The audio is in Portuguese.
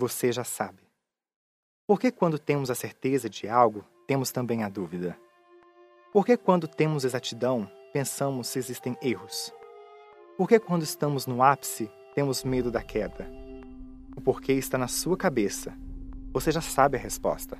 Você já sabe. Por que quando temos a certeza de algo, temos também a dúvida? Por que quando temos exatidão, pensamos se existem erros? Por que quando estamos no ápice, temos medo da queda? O porquê está na sua cabeça. Você já sabe a resposta.